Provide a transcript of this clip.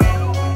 oh.